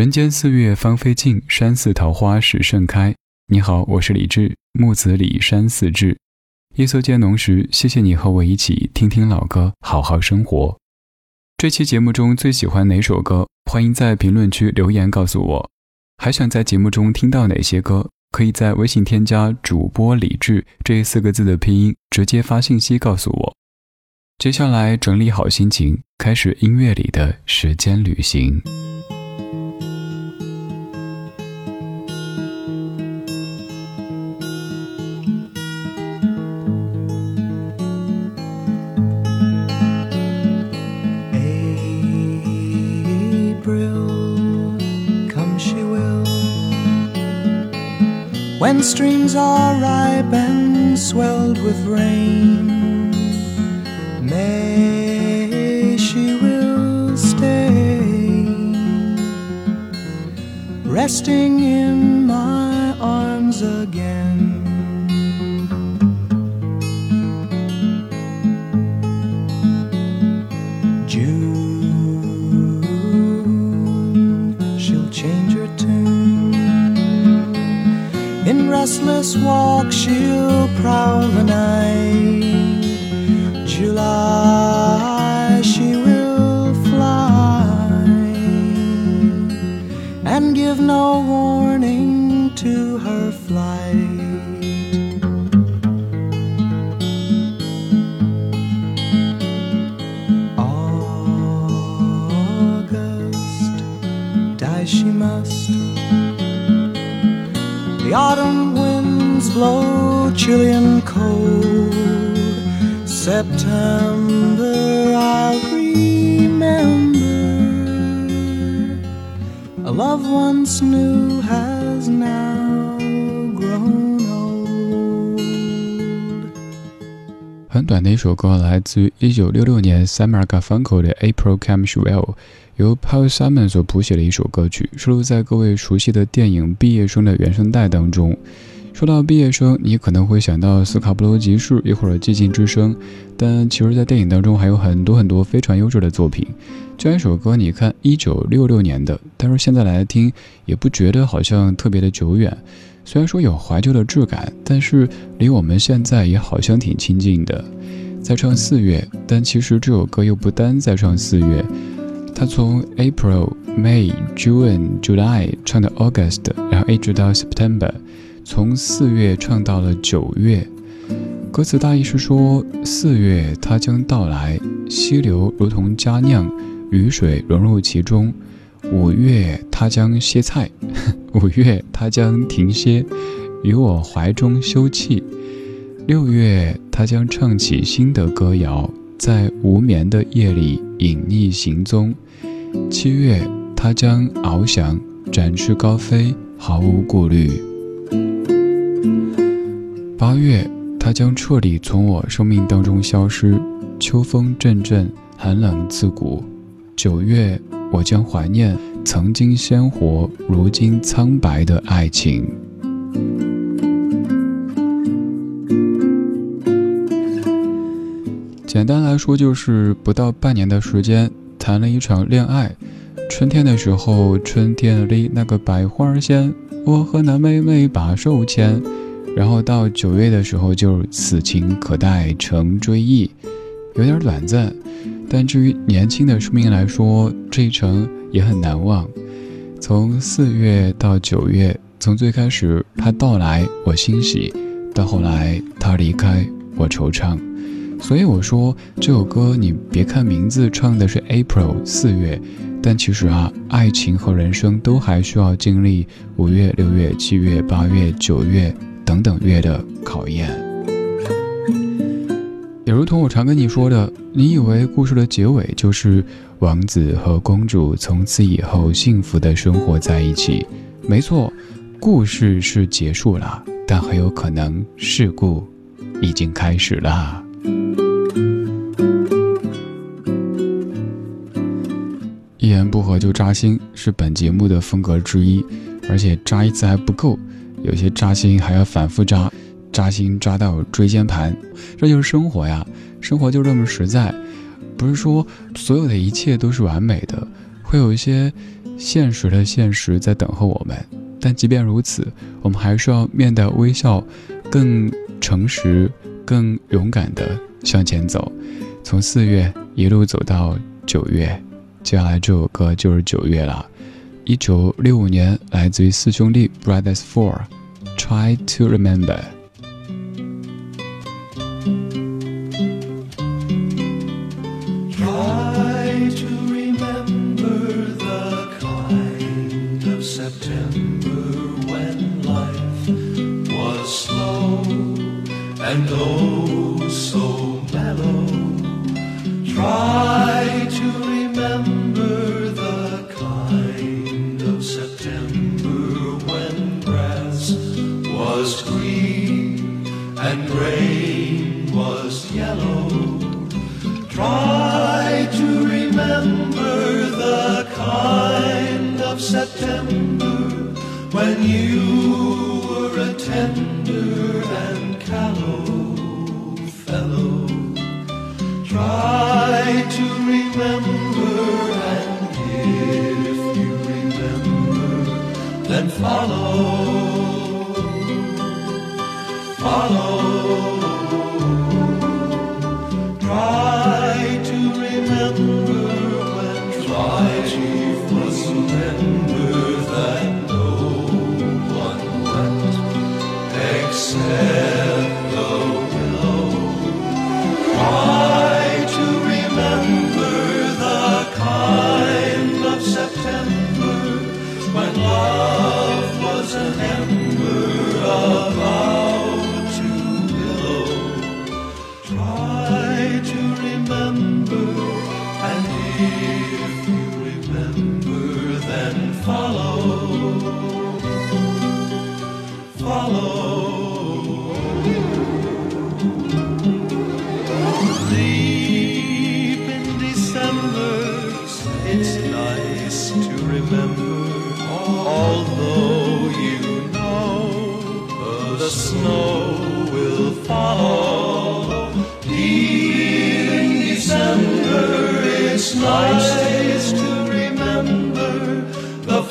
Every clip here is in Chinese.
人间四月芳菲尽，山寺桃花始盛开。你好，我是李志，木子李山寺志。夜色渐浓时，谢谢你和我一起听听老歌，好好生活。这期节目中最喜欢哪首歌？欢迎在评论区留言告诉我。还想在节目中听到哪些歌？可以在微信添加主播李志这四个字的拼音，直接发信息告诉我。接下来整理好心情，开始音乐里的时间旅行。When streams are ripe and swelled with rain. May she will stay, resting in my arms again. Restless walk, she'll night. July, she will fly and give no warning to her flight. August, die she must. The autumn blow chilly and cold. September, I'll remember. A love once new has now grown old. 很短的一首歌，来自于一九六六年 Samar Garfunkel 的 April Comes Well，由 Paul Simon 所谱写的一首歌曲，收录在各位熟悉的电影《毕业生》的原声带当中。说到毕业生，你可能会想到斯卡布罗集市，一会儿寂静之声，但其实，在电影当中还有很多很多非常优质的作品。这样一首歌，你看，一九六六年的，但是现在来听，也不觉得好像特别的久远。虽然说有怀旧的质感，但是离我们现在也好像挺亲近的。在唱四月，但其实这首歌又不单在唱四月，它从 April、May、June、July 唱到 August，然后一直到 September。从四月唱到了九月，歌词大意是说：四月它将到来，溪流如同佳酿，雨水融入其中；五月它将歇菜，五月它将停歇，于我怀中休憩；六月它将唱起新的歌谣，在无眠的夜里隐匿行踪；七月它将翱翔，展翅高飞，毫无顾虑。八月，它将彻底从我生命当中消失。秋风阵阵，寒冷刺骨。九月，我将怀念曾经鲜活、如今苍白的爱情。简单来说，就是不到半年的时间，谈了一场恋爱。春天的时候，春天里那个百花鲜，我和那妹妹把手牵。然后到九月的时候，就此情可待成追忆，有点短暂。但至于年轻的生命来说，这一程也很难忘。从四月到九月，从最开始他到来我欣喜，到后来他离开我惆怅。所以我说这首歌，你别看名字唱的是 April 四月，但其实啊，爱情和人生都还需要经历五月、六月、七月、八月、九月。等等月的考验，也如同我常跟你说的，你以为故事的结尾就是王子和公主从此以后幸福的生活在一起？没错，故事是结束了，但很有可能事故已经开始了。一言不合就扎心是本节目的风格之一，而且扎一次还不够。有些扎心还要反复扎，扎心扎到椎间盘，这就是生活呀！生活就这么实在，不是说所有的一切都是完美的，会有一些现实的现实在等候我们。但即便如此，我们还是要面带微笑，更诚实、更勇敢地向前走。从四月一路走到九月，接下来这首歌就是九月了。一九六五年，来自于四兄弟 Brothers Four，Try to Remember。Try to remember, and if you remember, then follow.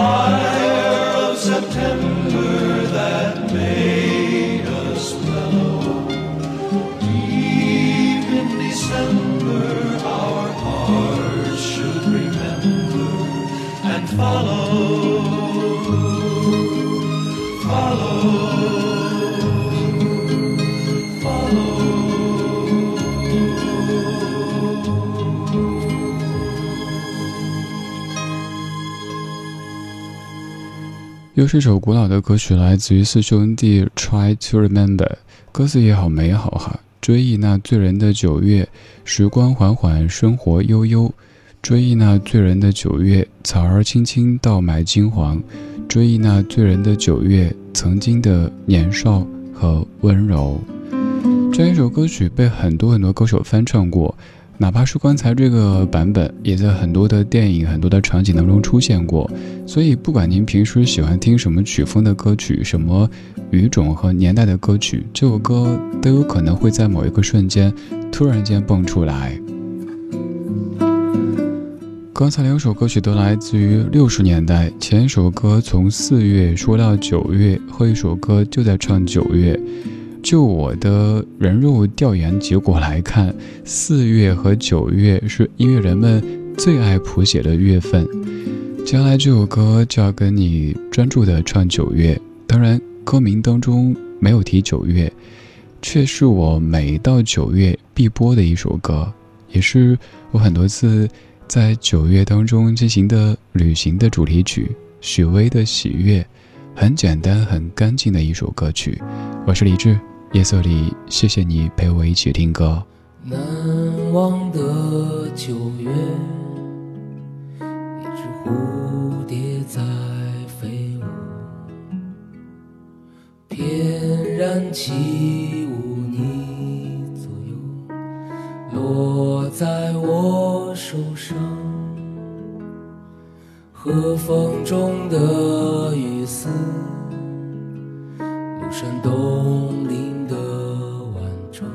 又是一首古老的歌曲，来自于四兄弟。Try to remember，歌词也好美好哈。追忆那醉人的九月，时光缓缓，生活悠悠。追忆那醉人的九月，草儿青青，稻麦金黄。追忆那醉人的九月，曾经的年少和温柔。这一首歌曲被很多很多歌手翻唱过。哪怕是刚才这个版本，也在很多的电影、很多的场景当中出现过。所以，不管您平时喜欢听什么曲风的歌曲、什么语种和年代的歌曲，这首歌都有可能会在某一个瞬间突然间蹦出来。刚才两首歌曲都来自于六十年代，前一首歌从四月说到九月，后一首歌就在唱九月。就我的人肉调研结果来看，四月和九月是音乐人们最爱谱写的月份。接下来这首歌就要跟你专注的唱九月，当然歌名当中没有提九月，却是我每到九月必播的一首歌，也是我很多次在九月当中进行的旅行的主题曲。许巍的喜悦，很简单很干净的一首歌曲。我是李志。夜色里，谢谢你陪我一起听歌。难忘的九月，一只蝴蝶在飞舞，翩然起舞，你左右，落在我手上，和风中的雨丝，庐山东的晚钟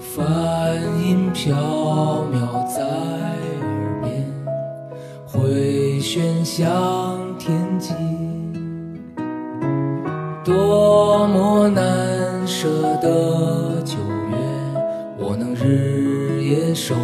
梵音飘渺在耳边回旋向天际。多么难舍的九月我能日夜守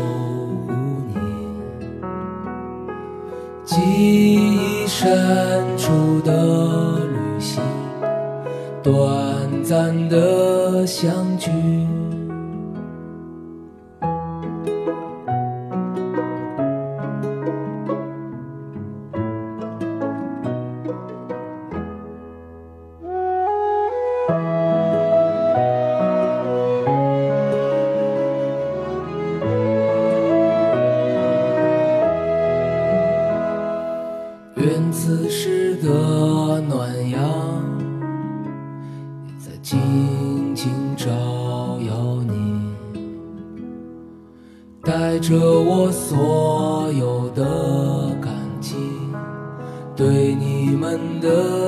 的暖阳也在静静照耀你，带着我所有的感激，对你们的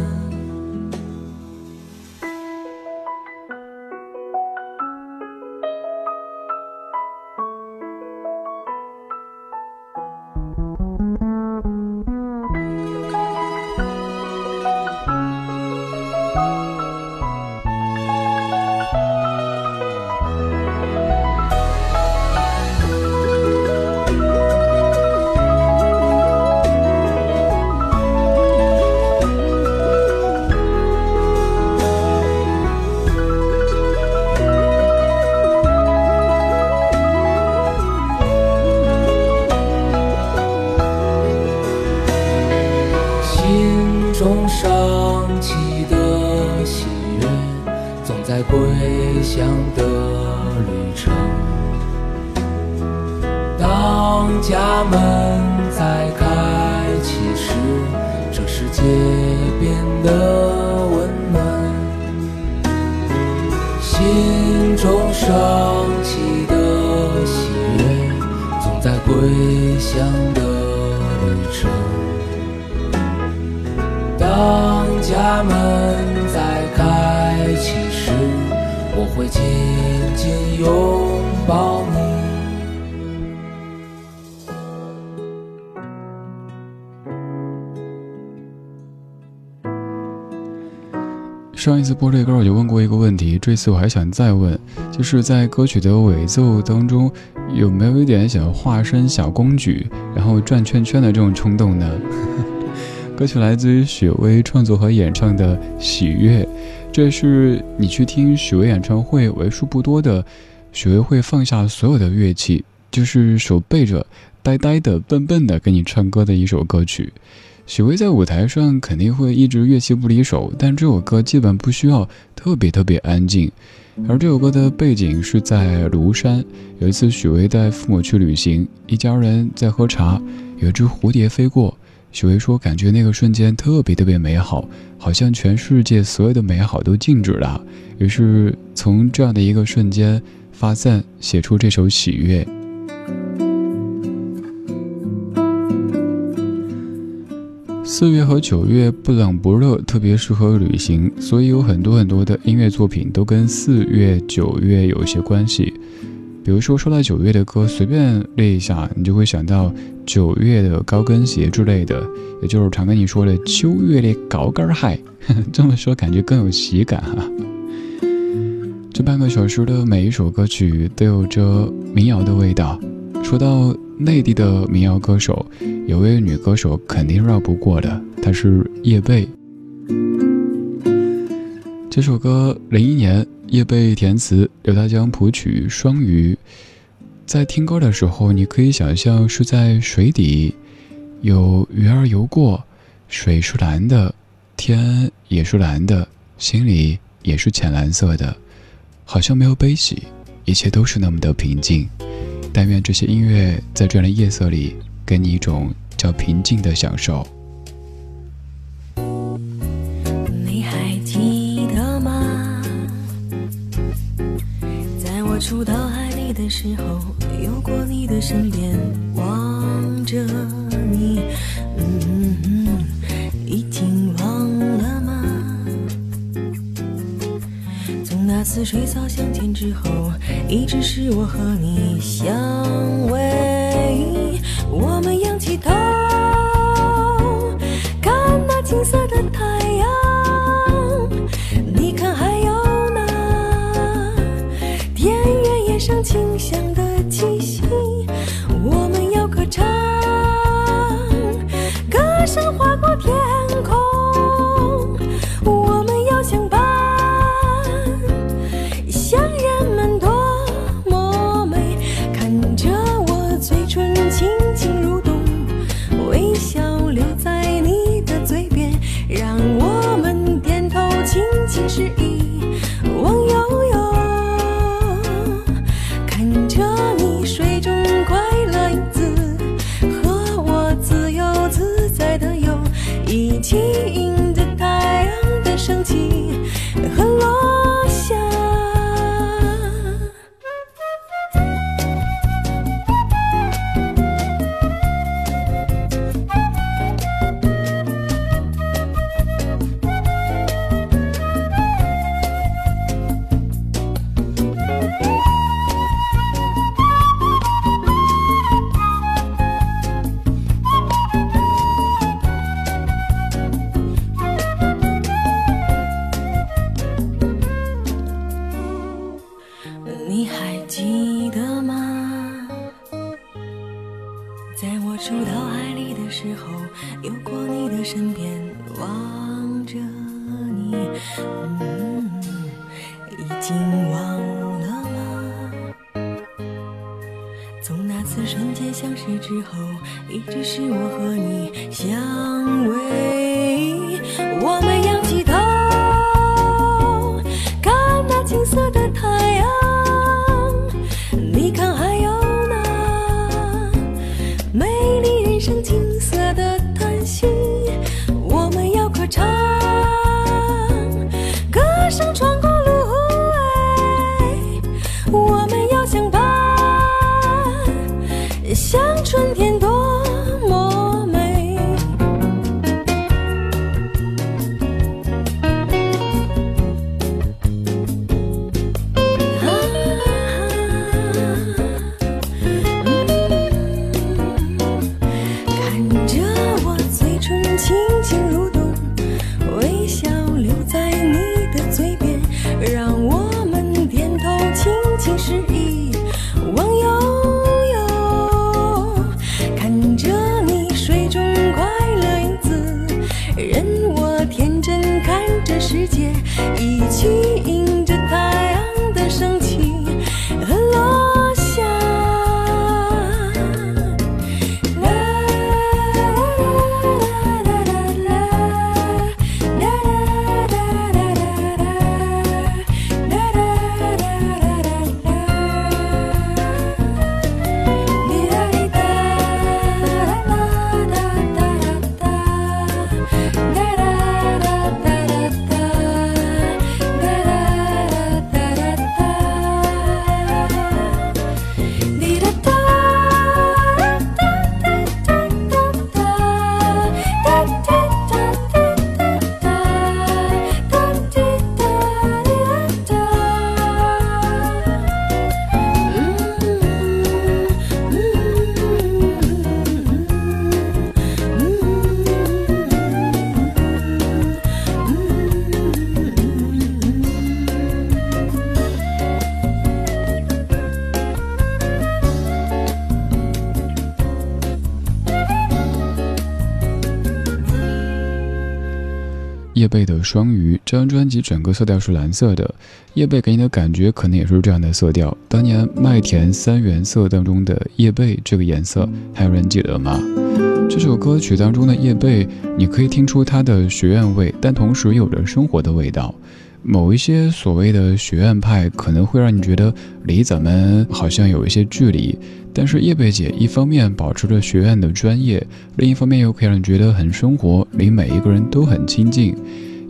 家门在开启时，我会紧紧拥抱你。上一次播这歌，我就问过一个问题，这次我还想再问，就是在歌曲的尾奏当中，有没有一点想化身小公举，然后转圈圈的这种冲动呢？歌曲来自于许巍创作和演唱的《喜悦》，这是你去听许巍演唱会为数不多的，许巍会放下所有的乐器，就是手背着，呆呆的、笨笨的给你唱歌的一首歌曲。许巍在舞台上肯定会一直乐器不离手，但这首歌基本不需要特别特别安静。而这首歌的背景是在庐山，有一次许巍带父母去旅行，一家人在喝茶，有一只蝴蝶飞过。许巍说：“感觉那个瞬间特别特别美好，好像全世界所有的美好都静止了。”于是从这样的一个瞬间发散，写出这首《喜悦》。四月和九月不冷不热，特别适合旅行，所以有很多很多的音乐作品都跟四月、九月有些关系。比如说，说到九月的歌，随便列一下，你就会想到九月的高跟鞋之类的，也就是常跟你说的秋月的高跟鞋。这么说感觉更有喜感哈、这半个小时的每一首歌曲都有着民谣的味道。说到内地的民谣歌手，有位女歌手肯定绕不过的，她是叶蓓。这首歌零一年叶蓓填词，刘大江谱曲，双鱼。在听歌的时候，你可以想象是在水底，有鱼儿游过，水是蓝的，天也是蓝的，心里也是浅蓝色的，好像没有悲喜，一切都是那么的平静。但愿这些音乐在这样的夜色里，给你一种叫平静的享受。你还记出到海里的时候，游过你的身边，望着你，嗯嗯，已经忘了吗？从那次水草相见之后，一直是我和你相偎，我们仰起头，看那金色的太阳《双鱼》这张专辑整个色调是蓝色的，叶蓓给你的感觉可能也是这样的色调。当年麦田三原色当中的叶蓓这个颜色，还有人记得吗？这首歌曲当中的叶蓓，你可以听出它的学院味，但同时有着生活的味道。某一些所谓的学院派可能会让你觉得离咱们好像有一些距离，但是叶蓓姐一方面保持着学院的专业，另一方面又可以让你觉得很生活，离每一个人都很亲近。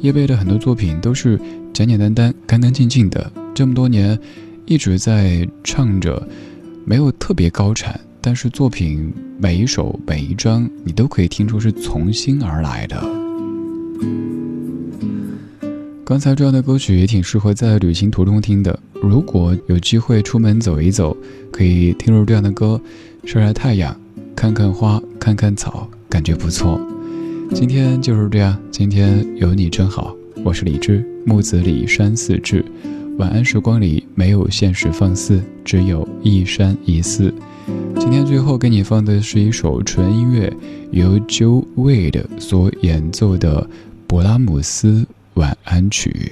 叶蓓的很多作品都是简简单单、干干净净的，这么多年一直在唱着，没有特别高产，但是作品每一首、每一张，你都可以听出是从心而来的。刚才这样的歌曲也挺适合在旅行途中听的。如果有机会出门走一走，可以听入这样的歌，晒晒太阳，看看花，看看草，感觉不错。今天就是这样，今天有你真好。我是李志，木子李山寺志。晚安时光里没有现实放肆，只有一山一寺。今天最后给你放的是一首纯音乐，由 Joe Wade 所演奏的勃拉姆斯。晚安曲。